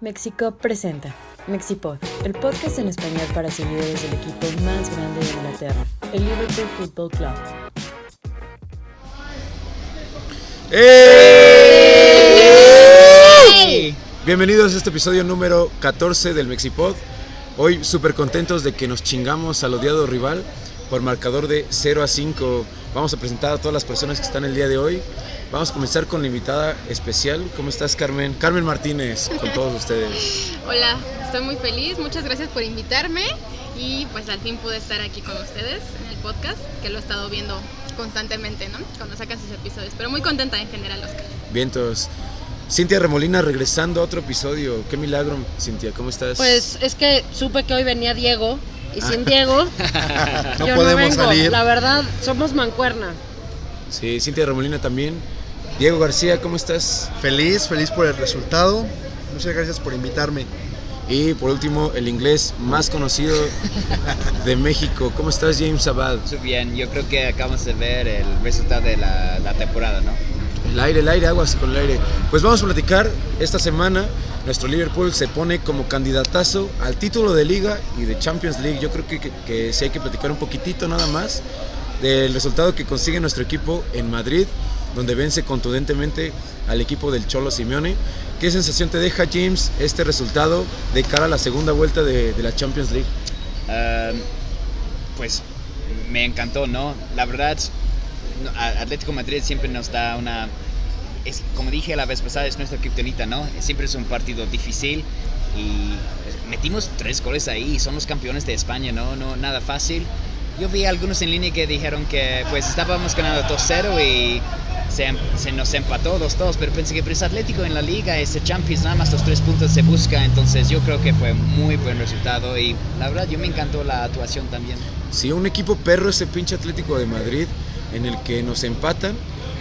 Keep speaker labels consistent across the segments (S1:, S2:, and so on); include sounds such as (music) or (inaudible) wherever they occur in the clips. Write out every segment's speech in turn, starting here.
S1: Mexico presenta Mexipod, el podcast en español para seguidores del equipo más grande de Inglaterra, el Liverpool Football Club.
S2: ¡Ey! Bienvenidos a este episodio número 14 del Mexipod. Hoy súper contentos de que nos chingamos al odiado rival por marcador de 0 a 5. Vamos a presentar a todas las personas que están el día de hoy. Vamos a comenzar con la invitada especial. ¿Cómo estás, Carmen? Carmen Martínez, con todos ustedes. (laughs)
S3: Hola, estoy muy feliz. Muchas gracias por invitarme. Y pues al fin pude estar aquí con ustedes en el podcast, que lo he estado viendo constantemente, ¿no? Cuando sacan sus episodios. Pero muy contenta en general, Oscar.
S2: Vientos. Cintia Remolina regresando a otro episodio. Qué milagro, Cintia. ¿Cómo estás?
S4: Pues es que supe que hoy venía Diego y sin Diego (laughs)
S5: No
S4: yo
S5: podemos
S4: no vengo.
S5: salir.
S4: La verdad, somos mancuerna.
S2: Sí, Cintia Remolina también. Diego García, ¿cómo estás?
S5: Feliz, feliz por el resultado. Muchas gracias por invitarme.
S2: Y por último, el inglés más conocido (laughs) de México. ¿Cómo estás, James Abad?
S6: Muy bien, yo creo que acabamos de ver el resultado de la, la temporada, ¿no?
S2: El aire, el aire, aguas con el aire. Pues vamos a platicar esta semana. Nuestro Liverpool se pone como candidatazo al título de Liga y de Champions League. Yo creo que, que, que sí hay que platicar un poquitito nada más del resultado que consigue nuestro equipo en Madrid, donde vence contundentemente al equipo del Cholo Simeone. ¿Qué sensación te deja, James, este resultado de cara a la segunda vuelta de, la Champions League?
S6: Um, pues me encantó, ¿no? La verdad, Atlético Madrid siempre nos da una... Es, como dije la vez pasada, es nuestra kriptonita, ¿no? Siempre es un partido difícil y pues, metimos tres goles ahí, somos campeones de España, ¿no? no nada fácil. Yo vi algunos en línea que dijeron que pues estábamos ganando 2-0 y se, em- se nos empató 2-2, pero pensé que es Atlético en la liga, ese Champions, nada más los tres puntos se busca, entonces yo creo que fue muy buen resultado y la verdad yo me encantó la actuación también.
S2: Sí, un equipo perro ese pinche Atlético de Madrid en el que nos empatan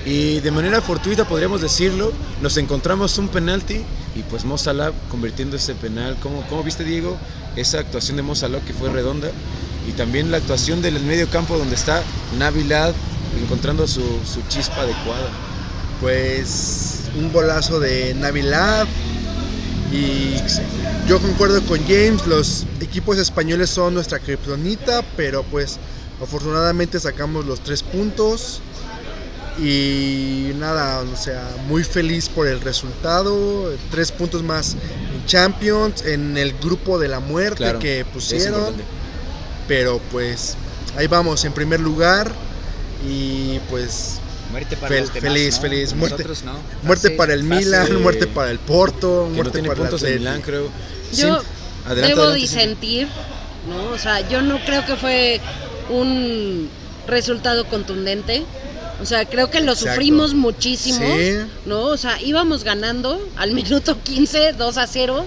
S2: y de manera fortuita podríamos decirlo, nos encontramos un penalti y pues Mo Salah convirtiendo ese penal. ¿Cómo, cómo viste Diego esa actuación de Mo Salah que fue redonda? Y también la actuación del medio campo donde está Navilad encontrando su, su chispa adecuada.
S5: Pues un golazo de Navilab. Y yo concuerdo con James, los equipos españoles son nuestra kriptonita, pero pues afortunadamente sacamos los tres puntos. Y nada, o sea, muy feliz por el resultado. Tres puntos más en Champions, en el grupo de la muerte
S2: Claro,
S5: que pusieron. Pero pues ahí vamos, en primer lugar. Y pues
S6: Muerte para
S5: Fel-
S6: los demás,
S5: feliz,
S6: ¿no?
S5: feliz, muerte-
S6: Nosotros, ¿no?
S5: muerte
S6: Fase-
S5: para el
S6: fase-
S5: Milan, muerte para el Porto,
S2: Que
S5: muerte para el
S2: puntos
S5: Atleti.
S2: Milán, creo.
S4: Yo
S2: adelante,
S4: debo
S2: adelante,
S4: disentir, ¿no? O sea, yo no creo que fue un resultado contundente. O sea, creo que lo
S5: Exacto.
S4: sufrimos muchísimo,
S5: Sí.
S4: ¿no? O sea, íbamos ganando al minuto 15, 2 a 0,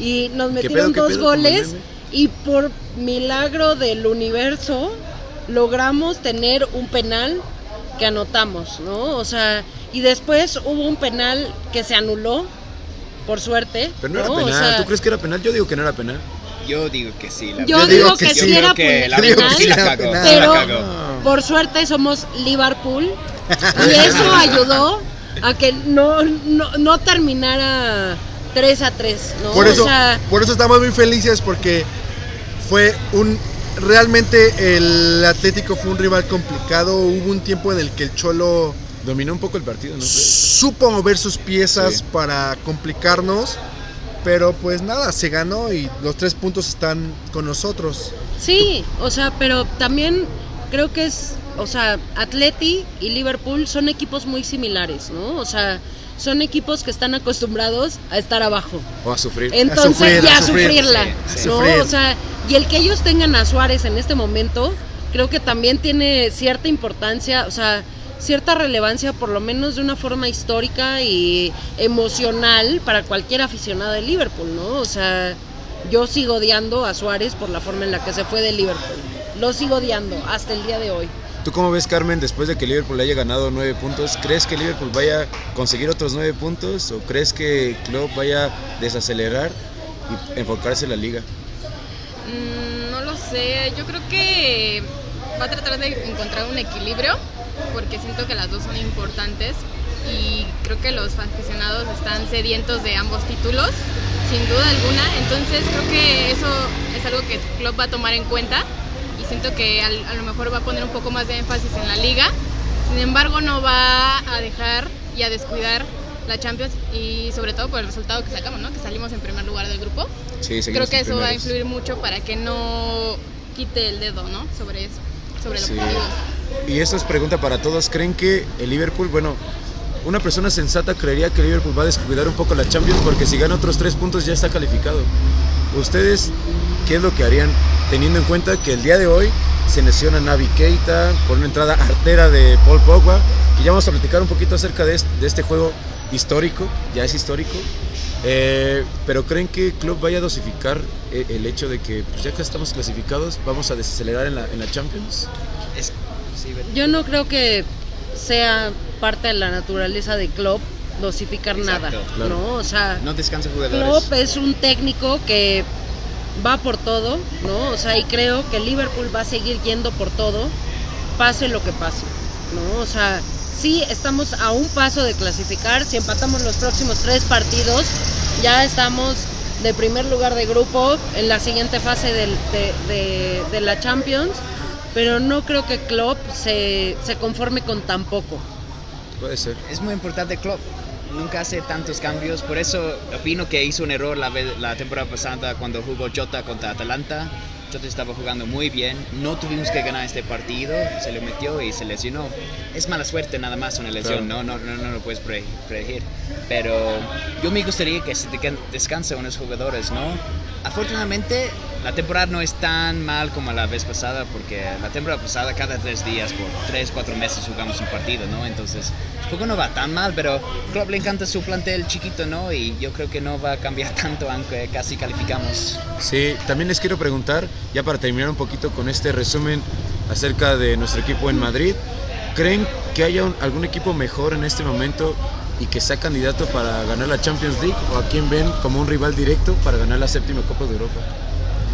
S4: y nos
S2: ¿Qué
S4: metieron
S2: pedo,
S4: dos
S2: pedo
S4: goles, y por milagro del universo logramos tener un penal que anotamos, ¿no? O sea, y después hubo un penal que se anuló, por suerte.
S2: Pero no era
S4: O
S2: penal.
S4: sea,
S2: ¿Tú crees que era penal? Yo digo que no era penal.
S6: Yo digo que sí. La
S4: Yo
S6: verdad.
S4: digo
S5: que
S4: que
S5: sí.
S6: Yo
S4: era
S6: que la
S4: penal,
S6: verdad sí la
S5: Pero-
S6: cagó.
S4: pero-
S6: sí la cagó.
S4: Por suerte somos Liverpool (laughs) y eso ayudó a que no, no, no terminara 3 a 3, ¿no?
S5: Por
S4: O
S5: eso,
S4: sea,
S5: por eso estamos muy felices porque fue un realmente el Atlético fue un rival complicado. Hubo un tiempo en el que el Cholo
S2: Dominó un poco el partido, ¿no?
S5: supo mover sus piezas
S2: Sí.
S5: para complicarnos. Pero pues nada, se ganó y los tres puntos están con nosotros.
S4: sí, o sea, pero también creo que es, o sea, Atleti y Liverpool son equipos muy similares, ¿no? O sea, son equipos que están acostumbrados a estar abajo.
S2: O a sufrir.
S4: Entonces
S5: sufrir,
S4: ya
S5: a sufrir,
S4: sufrirla,
S6: sí, sí.
S4: ¿no?
S5: Sufrir.
S4: O sea, y el que ellos tengan a Suárez en este momento, creo que también tiene cierta importancia, o sea, cierta relevancia, por lo menos de una forma histórica y emocional para cualquier aficionado de Liverpool, ¿no? O sea, yo sigo odiando a Suárez por la forma en la que se fue de Liverpool. Lo sigo odiando hasta el día de hoy.
S2: ¿Tú cómo ves, Carmen, después de que Liverpool haya ganado nueve puntos? ¿Crees que Liverpool vaya a conseguir otros nueve puntos? ¿O crees que Klopp vaya a desacelerar y enfocarse en la liga?
S3: Mm, no lo sé, yo creo que va a tratar de encontrar un equilibrio porque siento que las dos son importantes y creo que los aficionados están sedientos de ambos títulos. sin duda alguna. Entonces creo que eso es algo que Klopp va a tomar en cuenta y siento que al- a lo mejor va a poner un poco más de énfasis en la liga. Sin embargo, no va a dejar y a descuidar la Champions y sobre todo por el resultado que sacamos, ¿no? Que salimos en primer lugar del grupo.
S2: Sí,
S3: Creo que eso va a influir mucho para que no quite el dedo, ¿no? Sobre eso, sobre el
S2: Sí.
S3: objetivo.
S2: Y esta es pregunta para todos. ¿Creen que el Liverpool, bueno, una persona sensata creería que el Liverpool va a descuidar un poco la Champions porque si gana otros tres puntos ya está calificado? ¿Ustedes qué es lo que harían teniendo en cuenta que el día de hoy se lesiona Navi Keita por una entrada artera de Paul Pogba? Que ya vamos a platicar un poquito acerca de este, juego histórico, ya es histórico. Eh, pero creen que Club vaya a dosificar eh, el hecho de que pues, ya que estamos clasificados vamos a desacelerar en la Champions?
S4: Yo no creo que sea parte de la naturaleza de Klopp dosificar
S6: Exacto,
S4: nada,
S2: claro.
S4: ¿no? O sea,
S6: No descansa jugadores.
S4: Klopp es un técnico que va por todo, ¿no? O sea, y creo que Liverpool va a seguir yendo por todo, pase lo que pase, ¿no? O sea, sí estamos a un paso de clasificar, si empatamos los próximos tres partidos, ya estamos de primer lugar de grupo en la siguiente fase del- de, de- de la Champions, pero no creo que Klopp se, se conforme con tan poco.
S2: Puede ser.
S6: Es muy importante Klopp. Nunca hace tantos cambios. Por eso opino que hizo un error la, vez- la temporada pasada cuando jugó Jota contra Atalanta. Jota estaba jugando muy bien. No tuvimos que ganar este partido. Se le metió y se lesionó. Es mala suerte nada más una lesión.
S2: Claro.
S6: No, no, no, no lo puedes pre- predecir. Pero yo me gustaría que se te- descanse unos jugadores, ¿no? Afortunadamente la temporada no es tan mal como la vez pasada porque la temporada pasada cada tres días por tres, cuatro meses jugamos un partido, ¿no? Entonces poco no va tan mal, pero Klopp le encanta su plantel chiquito, ¿no? Y yo creo que no va a cambiar (laughs) tanto aunque casi calificamos.
S2: Sí, también les quiero preguntar, ya para terminar un poquito con este resumen acerca de nuestro equipo en Madrid, ¿creen que haya algún equipo mejor en este momento y que sea candidato para ganar la Champions League o a quién ven como un rival directo para ganar la séptima Copa de Europa?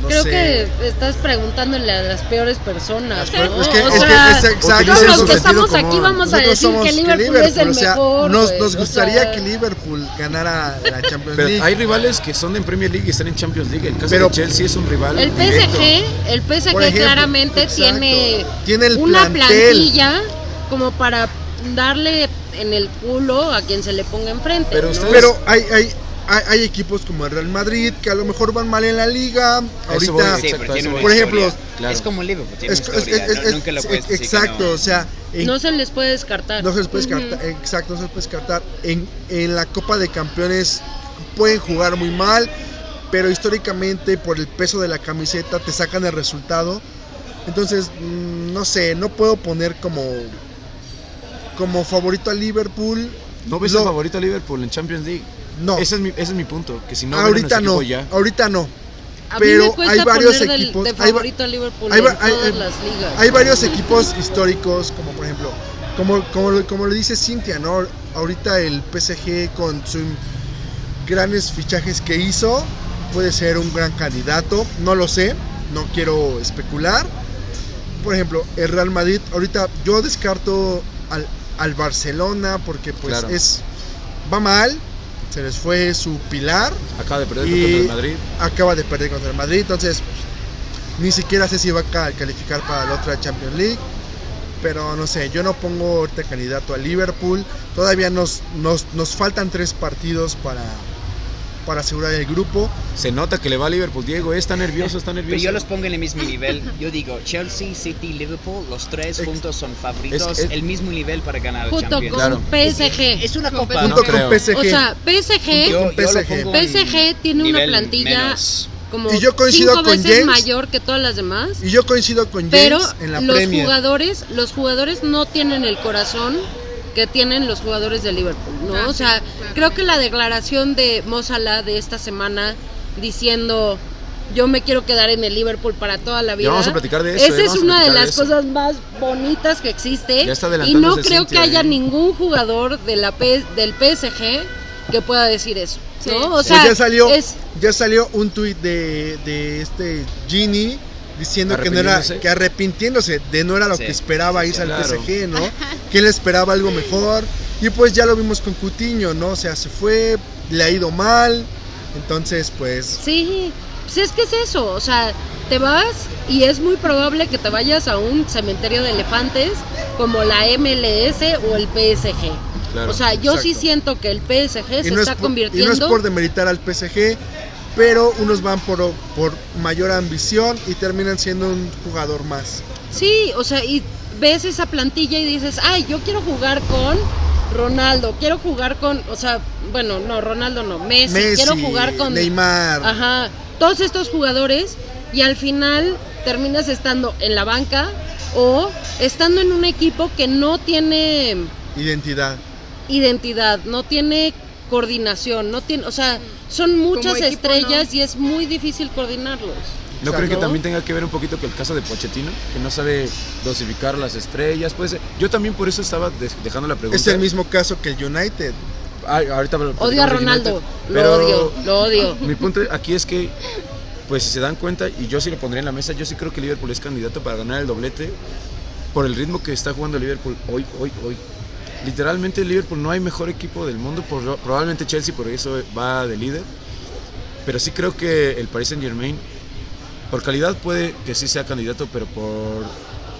S5: No
S4: creo
S5: sé.
S4: que estás preguntándole a las peores personas.
S5: Las peores-
S4: ¿no?
S5: es que,
S4: O
S5: es que
S4: sea,
S5: es exacto,
S4: todos los que estamos aquí vamos a decir que Liverpool es el
S5: o sea,
S4: mejor,
S5: Nos, nos
S4: o
S5: gustaría
S4: sea.
S5: que Liverpool ganara la Champions
S2: Pero
S5: League.
S2: hay rivales que son en Premier League y están en Champions League. El caso
S5: Pero-
S2: de Chelsea es un rival
S4: El
S2: directo.
S4: PSG, el PSG
S5: ejemplo,
S4: claramente
S5: exacto.
S4: tiene,
S5: Tiene el
S4: una
S5: plantel.
S4: plantilla como para darle en el culo a quien se le ponga enfrente.
S2: Pero
S4: ¿no?
S2: ustedes-
S5: Pero hay, hay, hay, hay equipos como el Real Madrid que a lo mejor van mal en la liga.
S2: Voy,
S5: Ahorita,
S2: sí. Exacto,
S5: por ejemplo,
S2: claro.
S6: Es como Liverpool, tiene
S5: es-
S6: una
S5: es-
S6: historia.
S5: es-
S6: no- nunca lo puedes
S5: exacto,
S6: no.
S5: o sea, en-
S4: no se les puede descartar.
S5: no se les puede descartar, exacto, no se les puede descartar. En, en la Copa de Campeones pueden jugar muy mal, pero históricamente por el peso de la camiseta te sacan el resultado. Entonces, mm, no sé, no puedo poner como como favorito a Liverpool.
S2: ¿No ves
S5: Lo-
S2: el favorito a Liverpool en Champions League?
S5: No,
S2: Ese es mi, ese es mi punto. Que si no
S5: ahorita no,
S2: ya.
S5: ahorita no.
S4: a mí
S5: pero
S4: me
S5: hay varios
S4: del-
S5: equipos-
S4: de
S5: hay va-
S4: favorito a Liverpool
S5: hay va-
S4: en
S5: hay-
S4: todas
S5: hay-
S4: las ligas.
S5: Hay varios equipos históricos, como por ejemplo, como, como, lo- como lo dice Cintia, ¿no? Ahorita el PSG con sus grandes fichajes que hizo puede ser un gran candidato, no lo sé, no quiero especular. Por ejemplo, el Real Madrid, ahorita yo descarto al, al Barcelona porque pues
S2: Claro.
S5: es va mal, se les fue su pilar,
S2: Acaba de perder
S5: Y-
S2: contra el Madrid.
S5: acaba de perder contra el Madrid, entonces ni siquiera sé si va a ca- calificar para la otra Champions League. Pero no sé, yo no pongo ahorita candidato a Liverpool. Todavía nos, nos, nos faltan tres partidos para, para asegurar el grupo.
S2: Se nota que le va a Liverpool. Diego, está nervioso, está (laughs) nervioso.
S6: Pero yo los pongo en el mismo nivel. Yo digo, Chelsea, City, Liverpool, los tres juntos son favoritos.
S2: es- es-
S6: el mismo nivel para ganar el
S4: junto
S6: Champions.
S4: con
S2: Claro.
S4: PSG.
S6: Es una copa.
S5: Junto
S2: no
S5: con. PSG.
S4: o sea, PSG,
S6: Yo,
S5: PSG.
S4: PSG tiene una plantilla
S6: menos.
S4: como
S5: Y yo coincido
S4: cinco
S5: con
S4: veces
S5: James.
S4: mayor que todas las demás.
S5: y yo coincido con James
S4: Pero
S5: en la
S4: los
S5: Premier.
S4: jugadores, los jugadores no tienen el corazón que tienen los jugadores de Liverpool, ¿no?
S3: Ah,
S4: o
S3: sí,
S4: sea,
S3: claro.
S4: creo que la declaración de Mo Salah de esta semana diciendo yo me quiero quedar en el Liverpool para toda la vida.
S2: vamos a platicar de eso,
S4: Esa
S2: eh,
S4: es una de las cosas más bonitas que existe.
S2: Ya está
S4: y no creo
S2: Cintia,
S4: que haya
S2: eh.
S4: ningún jugador de la P- del PSG que pueda decir eso.
S3: Sí.
S4: ¿no? O
S5: Pues
S4: sea,
S5: ya salió,
S4: es,
S5: ya salió un tuit de, de este Gini diciendo que no era
S2: Arrepintiéndose.
S5: que arrepintiéndose de no era lo
S6: Sí,
S5: que esperaba
S6: sí,
S5: irse al. PSG, ¿no? (laughs) que él esperaba algo mejor y pues ya lo vimos con Cutiño, ¿no? O sea, se fue, le ha ido mal, Entonces, pues,
S4: Sí, sí es que es eso, o sea, te vas y es muy probable que te vayas a un cementerio de elefantes como la MLS o el PSG.
S2: Claro,
S4: o sea, yo sí siento que el PSG se
S5: y no, es
S4: está
S5: por, y
S4: convirtiendo
S5: no es por demeritar al PSG, pero unos van por, por mayor ambición y terminan siendo un jugador más.
S4: Sí, o sea, y ves esa plantilla y dices, ay, yo quiero jugar con Ronaldo, quiero jugar con, o sea, bueno, no, Ronaldo no, Messi,
S5: Messi,
S4: quiero jugar con
S5: Neymar.
S4: Ajá, todos estos jugadores y al final terminas estando en la banca o estando en un equipo que no tiene
S5: Identidad.
S4: identidad, no tiene coordinación, no tiene, o sea, son muchas
S3: equipo,
S4: estrellas
S3: no.
S4: y es muy difícil coordinarlos.
S2: ¿No
S5: O sea,
S2: creen que
S4: ¿no?
S2: también tenga que ver un poquito que el caso de Pochettino? Que no sabe dosificar las estrellas. Puede ser. Yo también por eso estaba de- dejando la pregunta.
S5: Es el mismo caso que el United.
S2: Ah, ahorita
S4: Odio a Ronaldo,
S2: United,
S4: lo odio, lo odio. (laughs)
S2: Mi punto aquí es que, pues si se dan cuenta, y yo sí lo pondría en la mesa, yo sí creo que Liverpool es candidato para ganar el doblete por el ritmo que está jugando Liverpool hoy, hoy, hoy. Literalmente Liverpool no hay mejor equipo del mundo, por- probablemente Chelsea por eso va de líder, pero sí creo que el Paris Saint Germain, por calidad puede que sí sea candidato, pero por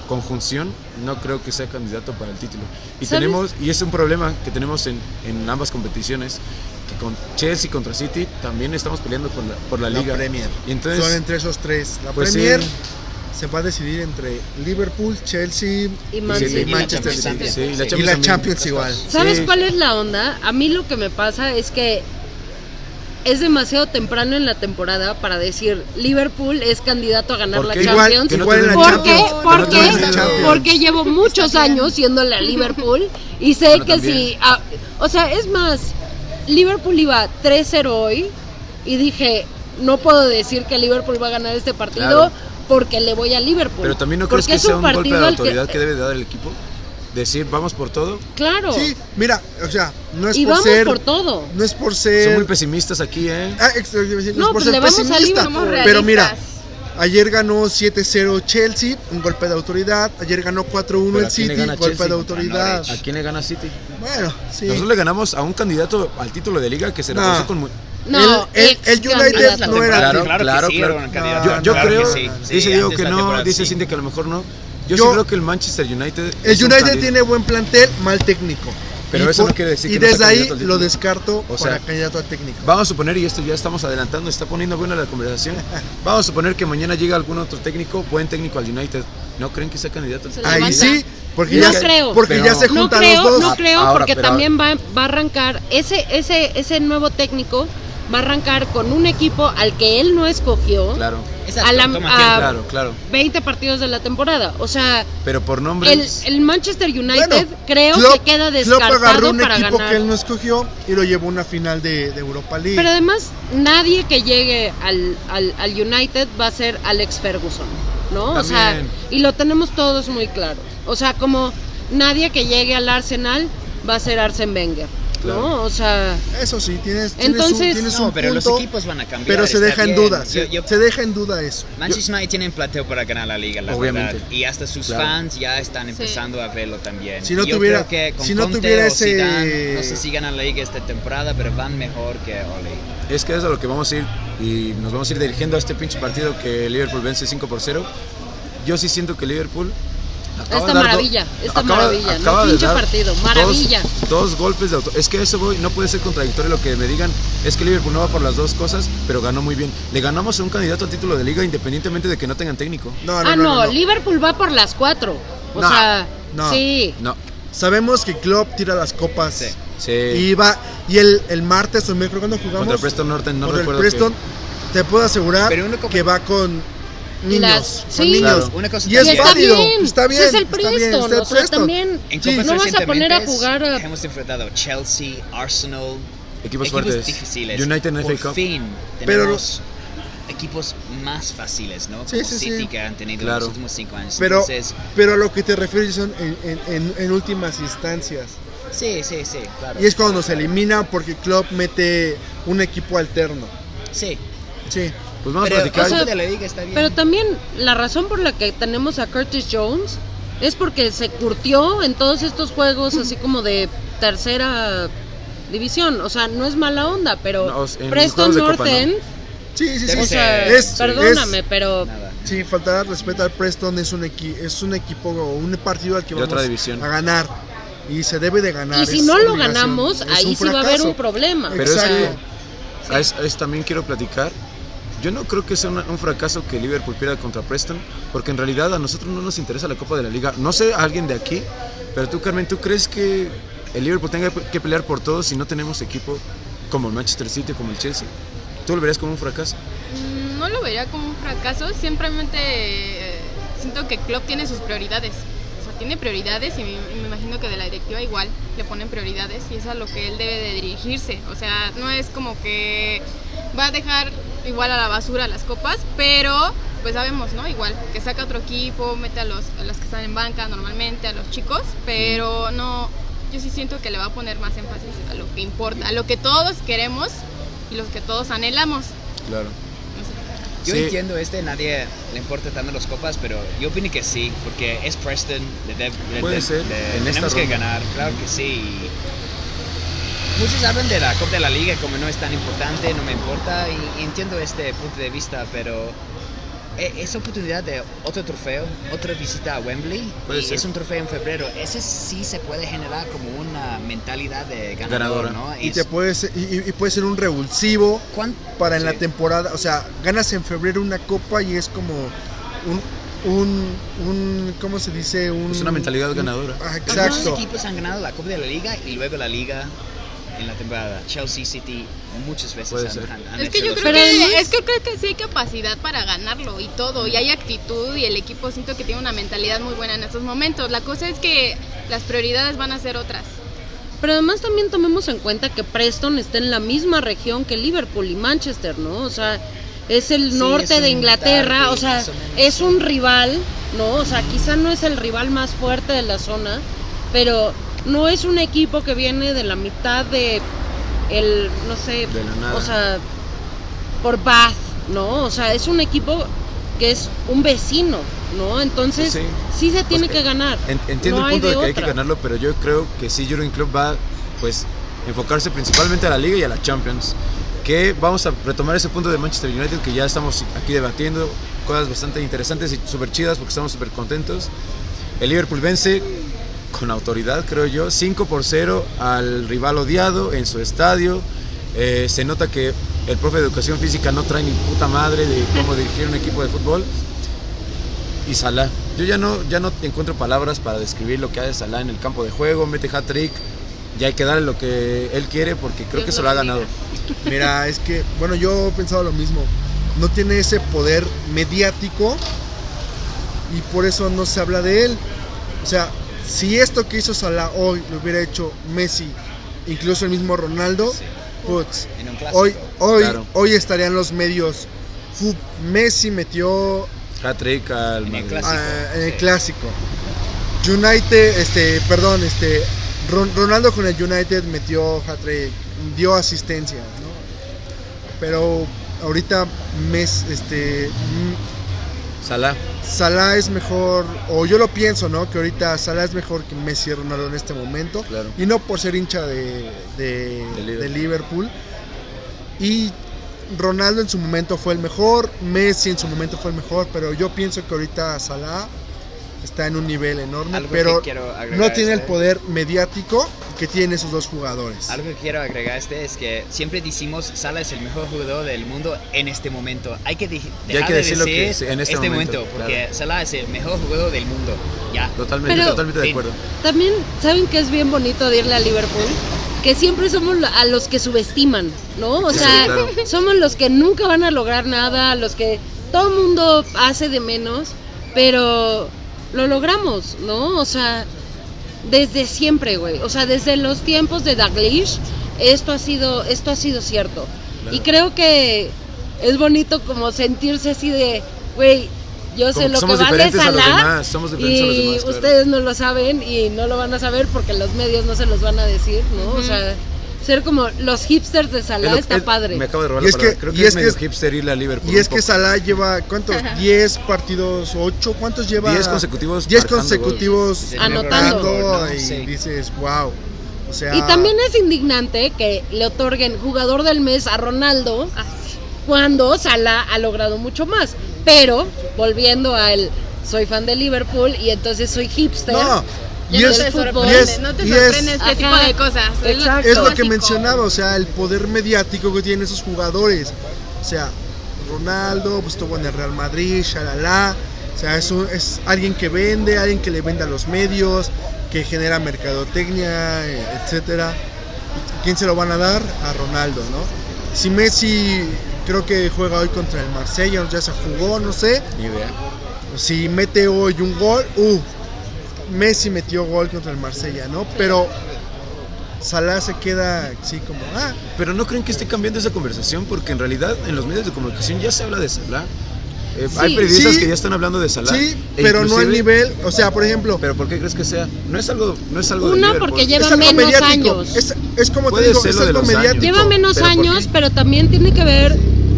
S2: conjunción no creo que sea candidato para el título. Y
S4: ¿Sabes?
S2: tenemos, y es un problema que tenemos en, en ambas competiciones, que con Chelsea contra City también estamos peleando por la, por la
S5: La
S2: liga.
S5: Premier.
S2: Y entonces,
S5: Son entre esos tres. La
S2: Pues
S5: Premier
S2: sí.
S5: se va a decidir entre Liverpool, Chelsea
S4: Y Man
S2: Sí,
S4: City.
S5: y Manchester
S6: Y la
S5: City.
S2: Sí, y la
S5: Y
S2: Champions
S5: la. Champions igual.
S4: ¿Sabes
S2: Sí.
S4: cuál es la onda? A mí lo que me pasa es que es demasiado temprano en la temporada para decir Liverpool es candidato a ganar
S2: ¿Por
S4: la Champions.
S2: que no
S5: igual en la
S2: tenemos-
S4: ¿Por qué?
S5: Champions.
S4: ¿Por
S2: no
S4: qué?
S2: tenemos la Champions.
S4: Porque llevo muchos años siéndole a Liverpool y sé
S2: Bueno,
S4: que
S2: también.
S4: si... ah, o sea, es más, Liverpool iba 3-0 hoy y dije, no puedo decir que Liverpool va a ganar este partido
S2: Claro.
S4: porque le voy a Liverpool.
S2: pero también no crees
S4: Porque
S2: que
S4: es
S2: sea un golpe
S4: partido
S2: de
S4: que-
S2: autoridad que debe de dar el equipo. Decir, vamos por todo.
S4: Claro.
S5: Sí, mira, o sea, no es
S4: y
S5: por
S4: vamos
S5: ser.
S4: por todo.
S5: No es por
S2: Son
S5: ser.
S2: muy pesimistas aquí, ¿eh?
S5: Ah, ex- no, es
S4: No,
S5: por
S4: pues
S5: ser
S4: le vamos a
S5: pesimista.
S3: Somos
S5: Pero mira, ayer ganó 7-0 Chelsea, un golpe de autoridad. Ayer ganó 4-1
S2: Pero
S5: el
S2: ¿a
S5: City,
S2: gana
S5: golpe
S2: Chelsea?
S5: de autoridad.
S2: ¿A quién le gana City?
S5: Bueno, sí.
S2: Nosotros le ganamos a un candidato al título de liga que se
S5: No.
S2: reforzó con...
S4: No,
S5: El- el-
S4: ex
S5: el United no era-
S2: Claro,
S6: claro,
S2: claro,
S6: que sí,
S2: claro.
S6: era un candidato.
S5: No,
S2: Yo, yo
S6: Claro
S2: creo,
S6: que sí, sí,
S2: dice Diego que no, dice
S6: sí.
S2: Cindy que a lo mejor no. Yo,
S5: Yo-
S2: sí creo que el Manchester United...
S5: El United tiene buen plantel, mal técnico.
S2: Pero
S5: Y
S2: eso no
S5: por-
S2: quiere decir
S5: Y
S2: que no sea
S5: desde ahí
S2: candidato al
S5: lo descarto
S2: O sea,
S5: para candidato a técnico.
S2: Vamos a suponer, y esto ya estamos adelantando, está poniendo buena la conversación. (laughs) Vamos a suponer que mañana llega algún otro técnico, buen técnico al United. ¿No creen que sea candidato al
S3: Se?
S5: Ahí sí, porque,
S4: No
S5: ya,
S4: creo.
S5: porque
S2: Pero-
S5: ya se
S4: No
S5: juntan
S4: creo,
S5: los dos.
S4: no creo,
S2: Ahora,
S4: porque
S2: pero-
S4: también va, va a arrancar, ese, ese, ese nuevo técnico va a arrancar con un equipo al que él no escogió
S2: Claro,
S6: Exacto,
S4: a la- a-
S2: claro, claro.
S4: 20 partidos de la temporada. O sea,
S2: Pero por
S4: el,
S2: nombres...
S4: el Manchester United
S5: Bueno,
S4: creo
S5: Klopp-
S4: que queda
S5: Klopp agarró
S4: descartado
S5: un
S4: para
S5: equipo
S4: ganar.
S5: que él no escogió y lo llevó a una final de, de Europa League.
S4: Pero además, nadie que llegue al, al, al United va a ser Alex Ferguson, ¿no? O sea,
S2: También.
S4: y lo tenemos todos muy claro. O sea, como nadie que llegue al Arsenal va a ser Arsene Wenger, ¿no?
S2: Claro.
S4: O sea,
S5: Eso sí, tienes, tienes
S4: Entonces-
S5: un, tienes
S6: No,
S5: un
S6: pero los
S5: punto,
S6: equipos van a cambiar.
S5: pero se deja en
S6: bien.
S5: duda.
S6: Yo-
S5: Se,
S6: yo-
S5: se deja en duda eso.
S6: Manchester United tiene plateo para ganar la liga, la
S2: Obviamente.
S6: verdad. Y hasta sus
S2: Claro.
S6: fans ya están empezando a verlo también.
S5: Si no
S6: Yo
S5: tuviera-
S6: creo que con
S5: si no
S6: Conte
S5: tuviera ese-
S6: Zidane, no sé si ganan la liga esta temporada, pero van mejor que Ole.
S2: Es que es a lo que vamos a ir y nos vamos a ir dirigiendo a este pinche partido que Liverpool vence 5 por 0. Yo sí siento que Liverpool acaba
S4: Esta
S2: do-
S4: maravilla, esta
S2: acaba-
S4: maravilla, ¿no?
S2: acaba de
S4: Pinche
S2: dar
S4: partido, maravilla.
S2: Dos, golpes de auto. Es que eso voy, no puede ser contradictorio lo que me digan. Es que Liverpool no va por las dos cosas, pero ganó muy bien. Le ganamos a un candidato al título de liga independientemente de que no tengan técnico.
S5: No, no,
S4: ah,
S5: no,
S4: no,
S5: no, no.
S4: Liverpool va por las cuatro. O
S5: No,
S4: sea,
S5: no.
S4: sí.
S2: No.
S5: Sabemos que Klopp tira las copas.
S6: Sí.
S2: Sí.
S5: Y va y el, el martes o el miércoles cuando jugamos
S2: Contra Preston Norton, no recuerdo.
S5: Preston,
S2: que-
S5: te puedo asegurar
S6: Pero uno como-
S5: que va con niños,
S4: Las-
S5: con
S4: sí.
S5: niños.
S2: Claro.
S6: Una cosa
S5: Y es
S4: y
S6: también-
S4: está
S5: válido,
S4: bien,
S5: está bien,
S4: es el
S5: está bien, está el
S4: o sea,
S5: Preston.
S4: también
S6: En
S5: Sí.
S4: no vas a poner a jugar a-
S6: Hemos enfrentado Chelsea, Arsenal,
S2: Equipos,
S6: equipos
S2: fuertes.
S6: difíciles.
S2: United
S6: Por
S2: FA Cup.
S6: fin
S5: Pero-
S6: tenemos equipos más fáciles, ¿no?
S5: Sí,
S6: Como
S5: sí,
S6: City
S5: sí.
S6: que han tenido en
S2: Claro.
S6: los últimos cinco años.
S5: Pero,
S6: Entonces,
S5: pero a lo que te refieres son en, en- en- en últimas instancias.
S6: sí, sí, sí, claro.
S5: Y es cuando se elimina porque Klopp mete un equipo alterno.
S6: Sí,
S5: Sí.
S2: Pues vamos
S6: pero
S2: a platicar.
S4: o sea,
S6: de la liga está bien.
S4: Pero también la razón por la que tenemos a Curtis Jones es porque se curtió en todos estos juegos así como de tercera división. O sea, no es mala onda, pero
S2: No,
S4: Preston North
S2: Copa, ¿no?
S4: End,
S5: Sí, sí, sí.
S4: O sea.
S5: Es-
S4: perdóname, pero
S6: Nada.
S5: Sí, faltará respeto al Preston es un, equi- es un equipo o un partido al que
S2: De
S5: vamos
S2: otra división.
S5: a ganar. Y se debe de ganar.
S4: y si no lo
S5: obligación,
S4: ganamos,
S5: es
S4: ahí sí va a haber un problema.
S2: Pero es
S5: Exacto.
S2: que a es- a eso también quiero platicar. Yo no creo que sea un fracaso que Liverpool pierda contra Preston, porque en realidad a nosotros no nos interesa la Copa de la Liga. No sé alguien de aquí, pero tú, Carmen, ¿tú crees que el Liverpool tenga que pelear por todo si no tenemos equipo como el Manchester City como el Chelsea? ¿Tú lo verías como un fracaso?
S3: Mm, No lo vería como un fracaso, simplemente eh, siento que Klopp tiene sus prioridades. O sea, tiene prioridades y me, me imagino que de la directiva igual le ponen prioridades y es a lo que él debe de dirigirse. O sea, no es como que va a dejar igual a la basura las copas, pero pues sabemos, ¿no? Igual, que saca otro equipo, mete a los, a los que están en banca normalmente, a los chicos, pero no, yo sí siento que le va a poner más énfasis a lo que importa, a lo que todos queremos y los que todos anhelamos.
S2: Claro.
S3: No sé.
S6: Yo
S2: Sí.
S6: entiendo este, nadie le importa tanto las copas, pero yo opino que sí, porque es Preston, le, deb- le-
S2: Puede
S6: le-
S2: ser,
S6: le-
S2: en esta
S6: tenemos que
S2: ronda.
S6: ganar, claro que sí. Muchos hablan de la Copa de la Liga como no es tan importante, no me importa, y, y entiendo este punto de vista, pero e- esa oportunidad de otro trofeo, otra visita a Wembley,
S2: Puede
S6: y
S2: ser.
S6: es un trofeo en febrero, ese sí se puede generar como una mentalidad de ganador,
S2: Ganadora.
S6: ¿no?
S5: Y,
S6: Es-
S5: te puede ser, y, y- puede ser un revulsivo
S6: ¿cuán-
S5: para en la
S6: sí.
S5: temporada. O sea, ganas en febrero una copa y es como un. un, un ¿Cómo se dice? Un,
S2: Es una mentalidad
S5: un-
S2: ganadora.
S5: Ah,
S6: Algunos
S5: exacto.
S6: equipos han ganado la Copa de la Liga y luego la Liga en la temporada. Chelsea City muchas veces han, han-
S3: Es que
S6: hecho
S3: yo creo que, es que creo que sí hay capacidad para ganarlo y todo, y hay actitud y el equipo siento que tiene una mentalidad muy buena en estos momentos. La cosa es que las prioridades van a ser otras.
S4: Pero además también tomemos en cuenta que Preston está en la misma región que Liverpool y Manchester, ¿no? O sea, es el
S6: Sí,
S4: norte
S6: es
S4: de Inglaterra, o sea,
S6: o
S4: es un rival, ¿no? O sea, quizá no es el rival más fuerte de la zona, pero no es un equipo que viene de la mitad de el, no sé,
S2: De la nada.
S4: o sea, por Bath, ¿no? O sea, es un equipo que es un vecino, ¿no? Entonces,
S2: Sí.
S4: sí, se tiene
S2: Pues,
S4: que ganar.
S2: En- entiendo
S4: No
S2: el punto de,
S4: de
S2: que hay que ganarlo, pero yo creo que sí, Jurgen Klopp va pues enfocarse principalmente a la Liga y a la Champions. Que vamos a retomar ese punto de Manchester United que ya estamos aquí debatiendo, cosas bastante interesantes y súper chidas porque estamos súper contentos. El Liverpool vence con autoridad, creo yo, 5 por 0 al rival odiado en su estadio. Eh, se nota que el profe de educación física no trae ni puta madre de cómo dirigir un equipo de fútbol y Salah. Yo ya no, ya no encuentro palabras para describir lo que hace Salah en el campo de juego, mete hat-trick, ya hay que darle lo que él quiere porque creo
S3: Dios
S2: que se
S3: lo
S2: ha ganado. (laughs)
S5: Mira, es que, bueno, yo he pensado lo mismo. No tiene ese poder mediático y por eso no se habla de él. O sea, si esto que hizo Salah hoy lo hubiera hecho Messi, incluso el mismo Ronaldo, putz,
S6: en un clásico.
S5: hoy, hoy,
S2: Claro.
S5: hoy estarían los medios. Messi metió
S2: Hat-trick al
S6: En el clásico.
S5: ah, en el
S6: sí.
S5: clásico. United, este, perdón, este, Ron- Ronaldo con el United metió hat-trick, dio asistencia, ¿no? Pero ahorita Mes, este,
S2: Salah.
S5: Salah es mejor, o yo lo pienso, ¿no? Que ahorita Salah es mejor que Messi y Ronaldo en este momento.
S2: Claro.
S5: Y no por ser hincha de, de-
S2: De Liverpool.
S5: de Liverpool. Y Ronaldo en su momento fue el mejor, Messi en su momento fue el mejor, pero yo pienso que ahorita Salah está en un nivel enorme,
S6: Algo
S5: pero
S6: que quiero agregar
S5: no tiene el
S6: este-
S5: poder mediático que tienen esos dos jugadores.
S6: Algo que quiero agregar este es que siempre decimos Salah es el mejor jugador del mundo en este momento. Hay que de-
S2: hay
S6: dejar
S2: que
S6: de
S2: decir lo
S6: decir
S2: que es en este momento,
S6: porque
S2: claro.
S6: Salah es el mejor jugador del mundo. Ya.
S2: Totalmente,
S4: Pero-
S2: totalmente de
S6: Sí.
S2: acuerdo.
S4: También, ¿saben que es bien bonito de irle a Liverpool? Que siempre somos a los que subestiman, ¿no? O
S2: Sí,
S4: sea,
S2: claro. (laughs)
S4: somos los que nunca van a lograr nada, los que todo el mundo hace de menos, pero lo logramos, ¿no? O sea, desde siempre, güey. O sea, desde los tiempos de Daglish, esto ha sido, esto ha sido cierto.
S2: Claro.
S4: Y creo que es bonito como sentirse así de, güey, yo sé
S2: Como que
S4: lo que
S2: somos
S4: vale
S2: diferentes a los
S4: Salah
S2: demás, somos diferentes a los
S4: y
S2: demás, claro.
S4: ustedes no lo saben y no lo van a saber porque los medios no se los van a decir, ¿no? O sea, ser como los hipsters de Salah está
S2: es-
S4: padre.
S2: Me acabo de robar
S5: Y
S2: la
S5: es
S2: palabra.
S5: que-
S2: creo
S5: y
S2: que
S5: es
S2: es
S5: que
S2: medio hipster irle a Liverpool.
S5: Y es que. Salah lleva, ¿cuántos? 10 partidos, 8, ¿cuántos lleva?
S2: 10 consecutivos
S5: 10
S2: marcando
S5: consecutivos
S4: Anotando.
S5: y
S6: Sí.
S5: dices, wow. O sea,
S4: Y también es indignante que le otorguen jugador del mes a Ronaldo cuando Salah ha logrado mucho más. Pero, volviendo al soy fan de Liverpool y entonces soy hipster.
S5: no. Y
S3: no
S5: es,
S3: te
S4: fútbol.
S3: sorprende,
S5: y es-
S3: no te
S5: y es-
S3: sorprende este
S4: Ajá.
S3: tipo de cosas. Es lo-
S4: Exacto.
S5: es lo que mencionaba, o sea, el poder mediático que tienen esos jugadores. O sea, Ronaldo, pues estuvo en el Real Madrid, shalala. O sea, es, un- es alguien que vende, alguien que le vende a los medios, que genera mercadotecnia, eh, etcétera. ¿Quién se lo van a dar? A Ronaldo, ¿no? Si Messi creo que juega hoy contra el Marsella, ya se jugó, no sé.
S2: Ni idea.
S5: Si mete hoy un gol, uh, Messi metió gol contra el Marsella, ¿no? Pero Salah se queda así como, ah,
S2: Pero no creen que esté cambiando esa conversación porque en realidad en los medios de comunicación ya se habla de Salah. Eh, hay
S4: Sí.
S2: periodistas
S5: Sí.
S2: que ya están hablando de Salah.
S5: sí,
S2: e
S5: pero no al nivel, o sea, por ejemplo,
S2: Pero ¿por qué crees que sea? No es algo, no es algo
S4: Una, porque
S5: es
S4: lleva
S5: algo
S4: menos
S5: mediático,
S4: años.
S5: es, es como te digo, es algo
S2: años.
S5: mediático.
S4: Lleva menos
S2: ¿Pero por
S4: años, pero también tiene que ver,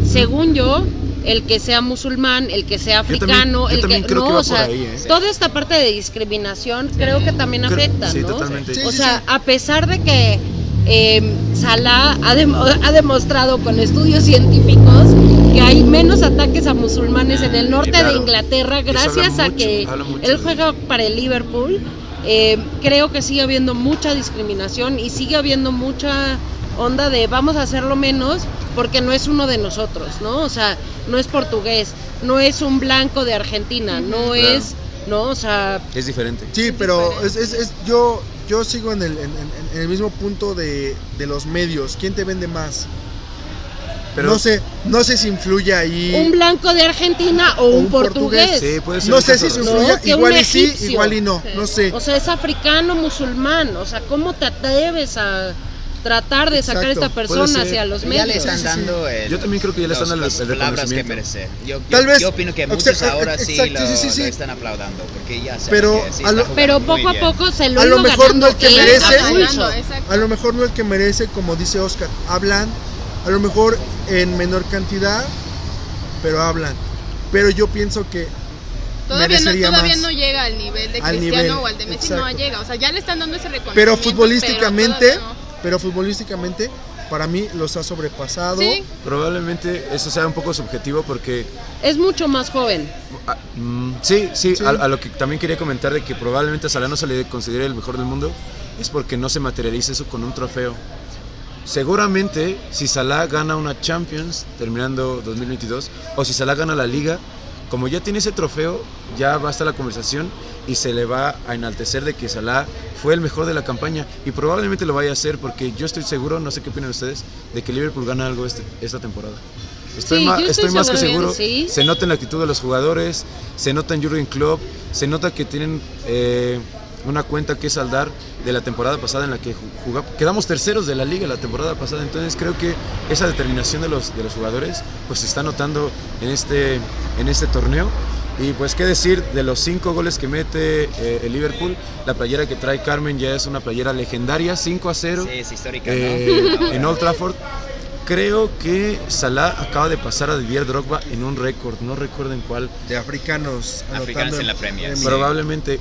S4: según yo, el que sea musulmán, el que sea
S2: Yo también-
S4: africano,
S2: yo
S4: el que no,
S2: que
S4: o sea,
S2: ahí, ¿eh?
S4: toda esta parte de discriminación creo que también
S2: Creo-
S4: afecta,
S2: sí,
S4: ¿no?
S2: totalmente.
S5: Sí,
S4: o sea, a pesar de que eh, Salah ha, ha demostrado con estudios científicos que hay menos ataques a musulmanes en el norte
S2: Claro.
S4: de Inglaterra gracias a que él juega para el Liverpool. eh, creo que sigue habiendo mucha discriminación y sigue habiendo mucha onda de vamos a hacerlo menos porque no es uno de nosotros, ¿no? O sea, no es portugués, no es un blanco de Argentina, no
S2: Claro.
S4: es, ¿no? O sea,
S2: Es diferente.
S5: Sí, pero es, es- es- yo, yo sigo en el, en- en- en el mismo punto de, de los medios. ¿Quién te vende más?
S2: Pero
S5: no sé, no sé si influye ahí.
S4: un blanco de Argentina o,
S5: O
S4: un,
S5: un
S4: portugués.
S5: portugués.
S2: Sí, puede ser
S5: No sé si
S4: No,
S5: influye,
S4: un
S5: igual y sí, igual y no,
S3: Sí.
S5: no sé.
S4: O sea, es africano, musulmán. O sea, ¿cómo te atreves a tratar de sacar a esta persona hacia los
S6: Ya le
S4: medios?
S6: están dando el-
S2: Yo también creo que ya le están dando
S6: las palabras que merece. Yo, yo-
S5: Tal vez-
S6: yo opino que muchos ahora sí,
S5: exacto,
S6: lo,
S5: sí, sí, sí.
S6: lo están aplaudando porque ya
S5: Pero
S6: que sí
S5: a
S6: está
S5: lo-
S6: jugando
S4: Pero poco a poco se lo
S5: A lo mejor no el que merece.
S4: a.
S3: Ganando,
S5: lo mejor no el que merece, como dice Oscar, hablan, a lo mejor en menor cantidad, pero hablan. Pero yo pienso que
S3: Todavía, no, todavía
S5: más.
S3: no llega al nivel de
S5: Al
S3: Cristiano
S5: nivel,
S3: o al de Messi, no
S5: exacto.
S3: llega. O sea, ya le están dando ese reconocimiento.
S5: Pero futbolísticamente,
S3: pero
S5: pero futbolísticamente, para mí los ha sobrepasado.
S3: Sí,
S2: Probablemente eso sea un poco subjetivo porque
S4: Es mucho más joven.
S2: Ah, mm, sí, sí,
S5: Sí.
S2: A, a lo que también quería comentar de que probablemente a Salah no se le considere el mejor del mundo es porque no se materializa eso con un trofeo. Seguramente si Salah gana una Champions terminando 2022 o si Salah gana la liga, como ya tiene ese trofeo, ya basta la conversación y se le va a enaltecer de que Salah fue el mejor de la campaña y probablemente lo vaya a hacer porque yo estoy seguro, no sé qué opinan ustedes, de que Liverpool gana algo este- esta temporada. Estoy,
S4: Sí,
S2: ma-
S4: yo
S2: estoy
S4: estoy
S2: más que seguro.
S4: sí.
S2: Se nota en la actitud de los jugadores, se nota en Jurgen Klopp, se nota que tienen eh, una cuenta que saldar de la temporada pasada en la que ju- jugamos, quedamos terceros de la liga la temporada pasada, entonces creo que esa determinación de los, de los jugadores pues se está notando en este, en este torneo. Y pues qué decir de los cinco goles que mete eh, el Liverpool, la playera que trae Carmen ya es una playera legendaria, 5 a 0
S6: Sí, es histórica,
S2: eh,
S6: ¿no?
S2: en Old Trafford. Creo que Salah acaba de pasar a Didier Drogba en un récord, no recuerdo en cuál.
S5: De africanos.
S6: Africanos en la Premier, sí.
S2: Probablemente.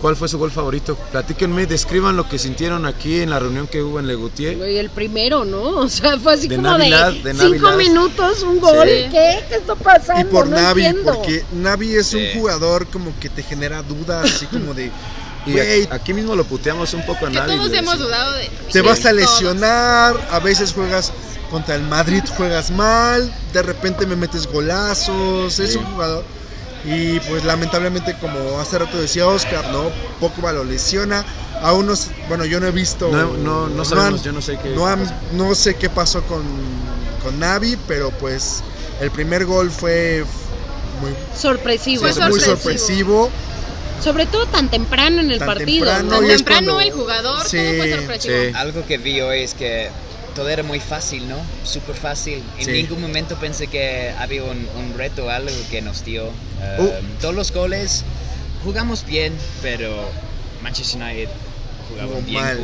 S2: ¿Cuál fue su gol favorito? Platíquenme, describan lo que sintieron aquí en la reunión que hubo en Legutier.
S4: El primero, ¿no? (laughs) O sea, fue así
S2: De
S4: como
S2: Navidad,
S4: de,
S2: de
S4: cinco minutos, un gol.
S2: Sí.
S4: ¿Qué? ¿Qué está pasando?
S5: Y por
S4: no
S5: Navi,
S4: entiendo.
S5: porque Navi es un jugador como que te genera dudas, así (laughs) como de,
S2: Y aquí, aquí mismo lo puteamos un poco a
S3: que
S2: nadie.
S3: todos hemos dudado de.
S5: te
S3: Sí,
S5: vas a
S3: todos.
S5: lesionar, a veces juegas contra el Madrid, juegas mal, de repente me metes golazos, es un jugador. Y pues lamentablemente, como hace rato decía Oscar, ¿no? Pogba lo lesiona. A unos, bueno, yo no he visto.
S2: No, no, no sabemos,
S5: han-
S2: yo no sé qué.
S5: no, han- no sé qué pasó con, con Navi, pero pues el primer gol fue muy,
S4: Sorpresivo.
S3: Fue
S5: muy
S3: sorpresivo.
S5: sorpresivo.
S4: Sobre todo tan temprano en el
S5: Tan
S4: partido.
S5: temprano
S4: ¿no?
S3: Tan temprano
S5: cuando-
S3: el jugador,
S5: Sí,
S3: todo fue sorpresivo.
S2: sí.
S6: Algo que vi hoy es que todo era muy fácil, ¿no? Súper fácil. En
S5: Sí.
S6: ningún momento pensé que había un, un reto, algo que nos dio.
S2: Uh.
S6: Um, Todos los goles jugamos bien, pero Manchester United jugaba
S5: Jugó
S6: bien
S5: mal.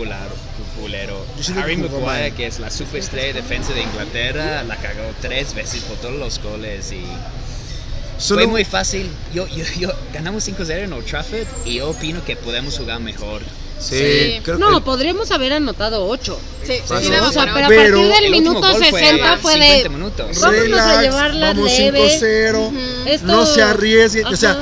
S6: culero. Harry Maguire,
S5: mal.
S6: que es la superestrella de defensa de Inglaterra, la cagó tres veces por todos los goles y
S2: Solo-
S6: fue muy fácil. Yo, yo, yo ganamos 5-0 en Old Trafford y yo opino que podemos jugar mejor.
S2: Sí,
S3: Sí.
S2: creo
S4: No,
S2: que
S4: podríamos haber anotado 8.
S3: Sí, sí,
S2: Fácil.
S3: sí,
S4: O sea,
S3: bueno.
S4: pero a partir del minuto
S6: gol
S4: 60 fue de
S6: 50 minutos.
S4: Vámonos a llevarla
S5: vamos
S4: leve.
S5: 5-0.
S3: Ujú.
S4: esto...
S5: No se arriesguen. O sea,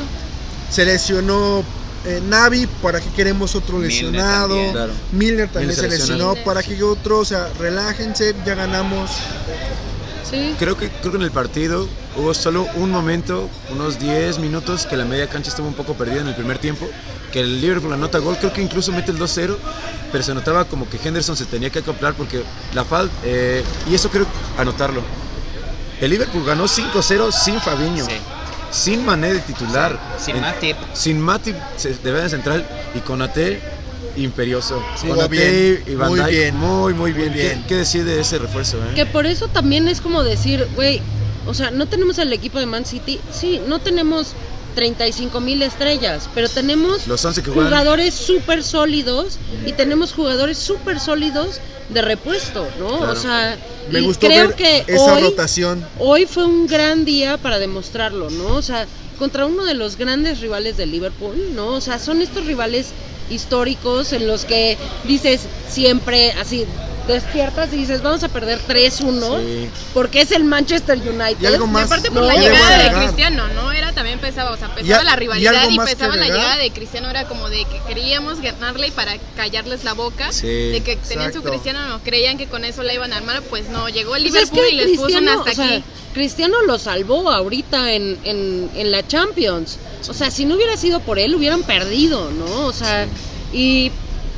S5: se lesionó eh, Navi, ¿para qué queremos otro
S6: Milner
S5: lesionado?
S6: también.
S2: Claro.
S5: Milner también
S2: Milner
S5: se
S2: se lesionó.
S5: lesionó, ¿para qué otro? O sea, relájense, ya ganamos.
S4: Sí.
S2: Creo que, creo que en el partido hubo solo un momento, unos 10 minutos, que la media cancha estuvo un poco perdida en el primer tiempo, que el Liverpool anota gol, creo que incluso mete el 2-0, pero se notaba como que Henderson se tenía que acoplar porque la falta, y eso creo anotarlo. El Liverpool ganó 5-0 sin Fabiño,
S6: Sí.
S2: sin Mané de titular,
S6: Sin
S2: en-
S6: Matip.
S2: sin Matip se- de verdad central y con Ate imperioso.
S5: Jugó
S2: Con Ate
S5: bien,
S2: y Van
S5: muy
S2: Dijk,
S5: bien,
S2: muy, muy bien.
S5: muy
S2: ¿Qué,
S5: bien.
S2: qué decir de ese refuerzo? eh?
S4: Que por eso también es como decir, güey, o sea, no tenemos el equipo de Man City. Sí, no tenemos 35 mil estrellas, pero tenemos
S2: Los 11 que juegan.
S4: jugadores súper sólidos y tenemos jugadores súper sólidos de repuesto, ¿no?
S2: Claro.
S4: O sea,
S5: Me gustó
S4: creo
S5: ver
S4: que
S5: esa
S4: hoy,
S5: rotación.
S4: hoy fue un gran día para demostrarlo, ¿no? O sea, contra uno de los grandes rivales de Liverpool, ¿no? O sea, son estos rivales históricos en los que dices siempre así despiertas y dices vamos a perder 3-1
S2: Sí.
S4: porque es el Manchester United.
S5: Y algo
S3: Y
S5: más.
S3: aparte por
S4: No,
S3: la llegada de. Cristiano, ¿no? Era también pesaba, o sea,
S5: Y
S3: pesaba
S5: a-
S3: la
S5: y
S3: rivalidad y,
S5: que
S3: pesaba la llegada de Cristiano, era como de que queríamos ganarle y para callarles la boca,
S2: Sí.
S3: de que tenían su. Cristiano, no, creían que con eso la iban a armar, pues no, llegó el
S4: Pues es
S3: Liverpool
S4: que
S3: y les puso
S4: Cristiano,
S3: hasta
S4: o sea,
S3: aquí.
S4: Cristiano lo salvó ahorita en, en, en la Champions. O sea, si no hubiera sido por él, hubieran perdido, ¿no? O sea, y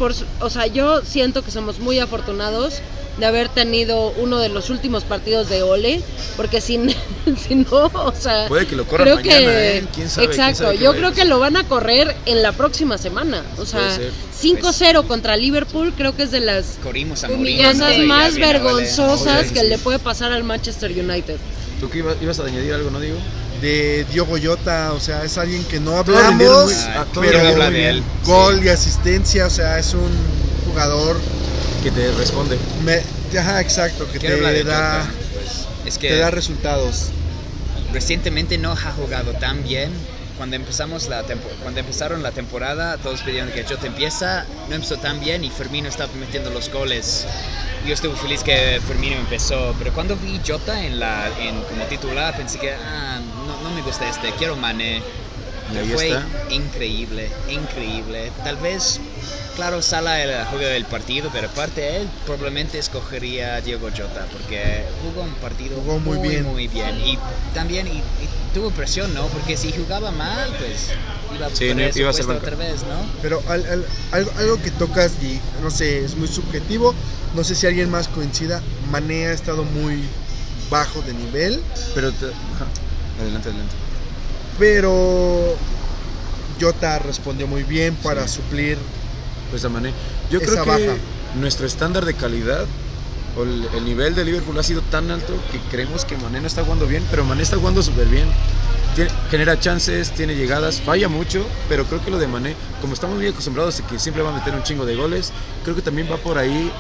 S4: por, su- o sea, yo siento que somos muy afortunados de haber tenido uno de los últimos partidos de Ole, porque si, (laughs) si no, o sea,
S2: Puede que lo corran
S4: creo
S2: mañana,
S4: que
S2: ¿eh? ¿Quién sabe? ¿Quién
S4: exacto,
S2: sabe
S4: yo creo que lo van a correr en la próxima semana. O sea,
S2: Puede ser.
S4: 5-0 contra Liverpool creo que es de las
S6: Ya
S4: más
S6: vale.
S4: vergonzosas que
S2: sí.
S4: le puede pasar al Manchester United.
S2: ¿Tú qué ibas, ibas a añadir algo, no digo?
S5: De Diogo Jota, o sea, es alguien que no hablamos,
S2: muy-
S6: Ah,
S5: pero
S6: de él.
S5: gol y asistencia, o sea, es un jugador,
S2: Que te responde.
S5: me, ajá, exacto, que te
S6: de
S5: da,
S6: Jota, pues, es que
S5: te da resultados.
S6: recientemente no ha jugado tan bien. Cuando empezamos la cuando empezaron la temporada, todos pidieron que Jota empieza, no empezó tan bien y Firmino estaba metiendo los goles. Yo estuve feliz que Firmino empezó, pero cuando vi Jota en la en, como titular pensé que ah, no, no me gusta este, quiero
S2: ahí
S6: Fue
S2: está.
S6: increíble, increíble. Tal vez, claro, Sala el juego del partido, pero aparte de él probablemente escogería a Diego Jota porque jugó un partido
S5: Jugó muy bien.
S6: muy bien. Y también y, y tuvo presión, ¿no? Porque si jugaba mal, pues iba a
S2: Sí, no, iba a ser
S6: otra vez, ¿no?
S5: Pero al- al- algo, algo que tocas y no sé, es muy subjetivo, no sé si alguien más coincida, Mané ha estado muy bajo de nivel,
S2: Pero te- adelante, adelante.
S5: pero Jota respondió muy bien para suplir
S2: Pues a Mané. Yo
S5: Esa
S2: creo que
S5: baja.
S2: nuestro estándar de calidad o el, el nivel de Liverpool ha sido tan alto que creemos que Mané no está jugando bien, pero Mané está jugando súper bien. Tiene- genera chances, tiene llegadas, falla mucho, pero creo que lo de Mané, como estamos muy acostumbrados a que siempre va a meter un chingo de goles, creo que también va por ahí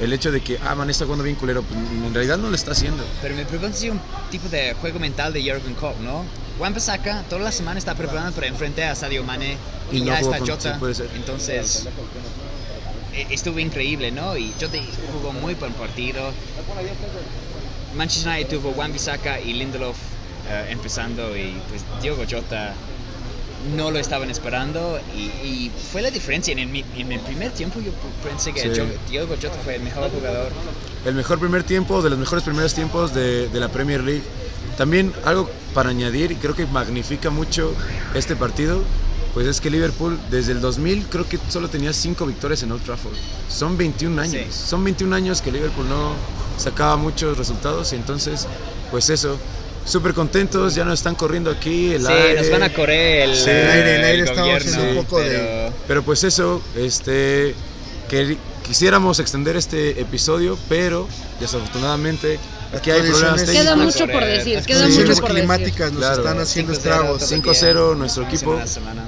S2: el hecho de que, ah, Mané está jugando bien culero, pues, en realidad no lo está haciendo.
S6: Pero me pregunto si un tipo de juego mental de Jurgen Klopp, ¿no? Juan Pesaka toda la semana está preparando para enfrentar a Sadio Mane y,
S2: Y no
S6: ya está Jota.
S2: sí.
S6: Entonces, e- estuvo increíble, ¿no? Y Jota jugó muy buen partido. Manchester United tuvo Juan Bissaka y Lindelof eh, empezando y pues Diogo Jota no lo estaban esperando y, y fue la diferencia. En el, mi- en el primer tiempo yo pensé que
S2: Sí.
S6: Diogo Jota fue el mejor jugador.
S2: el mejor primer tiempo, de los mejores primeros tiempos de, de la Premier League. También algo para añadir, y creo que magnifica mucho este partido, pues es que Liverpool desde el 2000 creo que solo tenía 5 victorias en Old Trafford. Son 21 años,
S6: Sí.
S2: son 21 años que Liverpool no sacaba muchos resultados y entonces, pues eso, súper contentos, ya nos están corriendo aquí el
S6: Sí,
S2: aire.
S6: nos van a correr el,
S2: Sí.
S5: El aire, el aire
S6: el
S2: haciendo
S5: un poco de-
S6: pero-
S2: Pero pues eso, este, que quisiéramos extender este episodio, pero desafortunadamente aquí hay problemas.
S4: Queda mucho por decir,
S6: Las
S4: queda
S5: condiciones
S4: mucho por decir.
S5: climáticas nos
S2: Claro.
S5: están haciendo
S6: 5-0
S5: estragos.
S6: todo
S2: 5-0 nuestro equipo.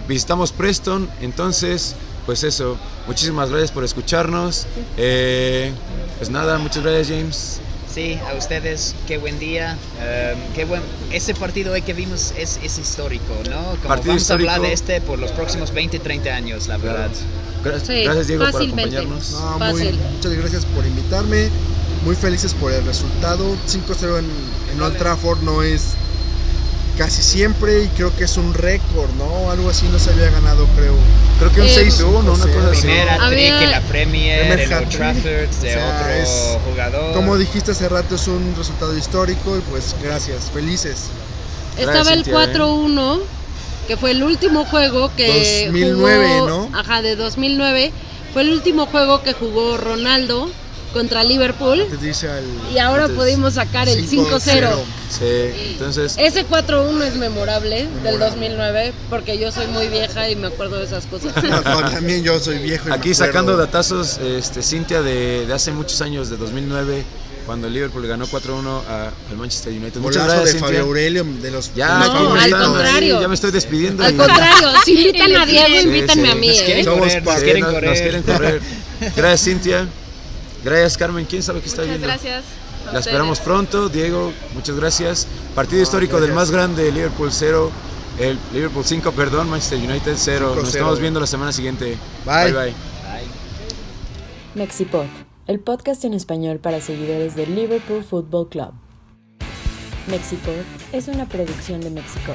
S2: Visitamos Preston, entonces, pues eso. Muchísimas gracias por escucharnos. Eh, pues nada, muchas gracias James.
S6: Sí, a ustedes, qué buen día. em, qué buen, ese partido hoy que vimos es, es histórico, ¿no? Como
S2: Partido
S6: vamos a hablar
S2: histórico.
S6: de este por los próximos 20, 30 años, la
S2: Claro.
S6: verdad.
S2: Gracias,
S4: Sí,
S2: gracias Diego por
S4: fácilmente.
S2: acompañarnos.
S5: No, muy- muchas gracias por invitarme. Muy felices por el resultado. 5-0 en, en Old Trafford no es casi siempre y creo que es un récord, ¿no? Algo así no se había ganado, creo.
S2: Creo que un
S4: Eh,
S2: 6-1, una
S5: sea,
S2: cosa así.
S6: Primera trick en la Premier,
S5: Primer
S6: en Old. Trafford de
S5: O sea,
S6: otro
S5: es-
S6: jugador.
S5: Como dijiste hace rato, es un resultado histórico y pues gracias, felices.
S4: Estaba
S2: Gracias,
S4: el
S2: Cintia,
S4: 4-1, que fue el último juego que
S5: 2009,
S4: jugó,
S5: ¿no?
S4: Ajá, de 2009. Fue el último juego que jugó Ronaldo contra Liverpool
S5: Te dice al
S4: y ahora
S2: Entonces,
S4: pudimos sacar el 5-0.
S2: Sí, entonces,
S4: Ese 4-1 es memorable, del
S5: Memorable.
S4: 2009 porque yo soy muy vieja y me acuerdo de esas cosas. (laughs)
S5: No, también yo soy viejo. y me
S2: aquí
S5: acuerdo.
S2: sacando datazos, este, Cintia de, de hace muchos años, de 2009, cuando el Liverpool ganó 4-1 a- al Manchester United. Muchas
S5: Golazo
S2: gracias,
S5: de
S2: Cintia.
S5: Fabio Aurelio, de los
S2: Ya,
S4: No,
S2: me
S4: al contrario.
S2: Ya me estoy despidiendo.
S4: Al
S2: y-
S4: contrario, si (laughs) invitan a Diego,
S2: Sí,
S4: invítanme
S2: sí.
S4: a mí.
S6: Nos
S4: ¿eh?
S6: quieren
S5: Somos
S6: correr, nos
S2: Sí,
S6: quieren correr.
S2: nos quieren correr. Gracias, Cintia. Gracias, Carmen. ¿Quién sabe qué está
S3: Muchas
S2: viendo?
S3: gracias.
S2: La esperamos pronto. Diego, muchas gracias. Partido histórico del más grande, Liverpool 0. El Liverpool 5, perdón, Manchester United 0. Nos
S5: 5-0.
S2: estamos viendo la semana siguiente.
S5: Bye.
S2: bye. bye.
S6: Ay.
S1: Mexipod, el podcast en español para seguidores del Liverpool Football Club. Mexipod es una producción de Mexico.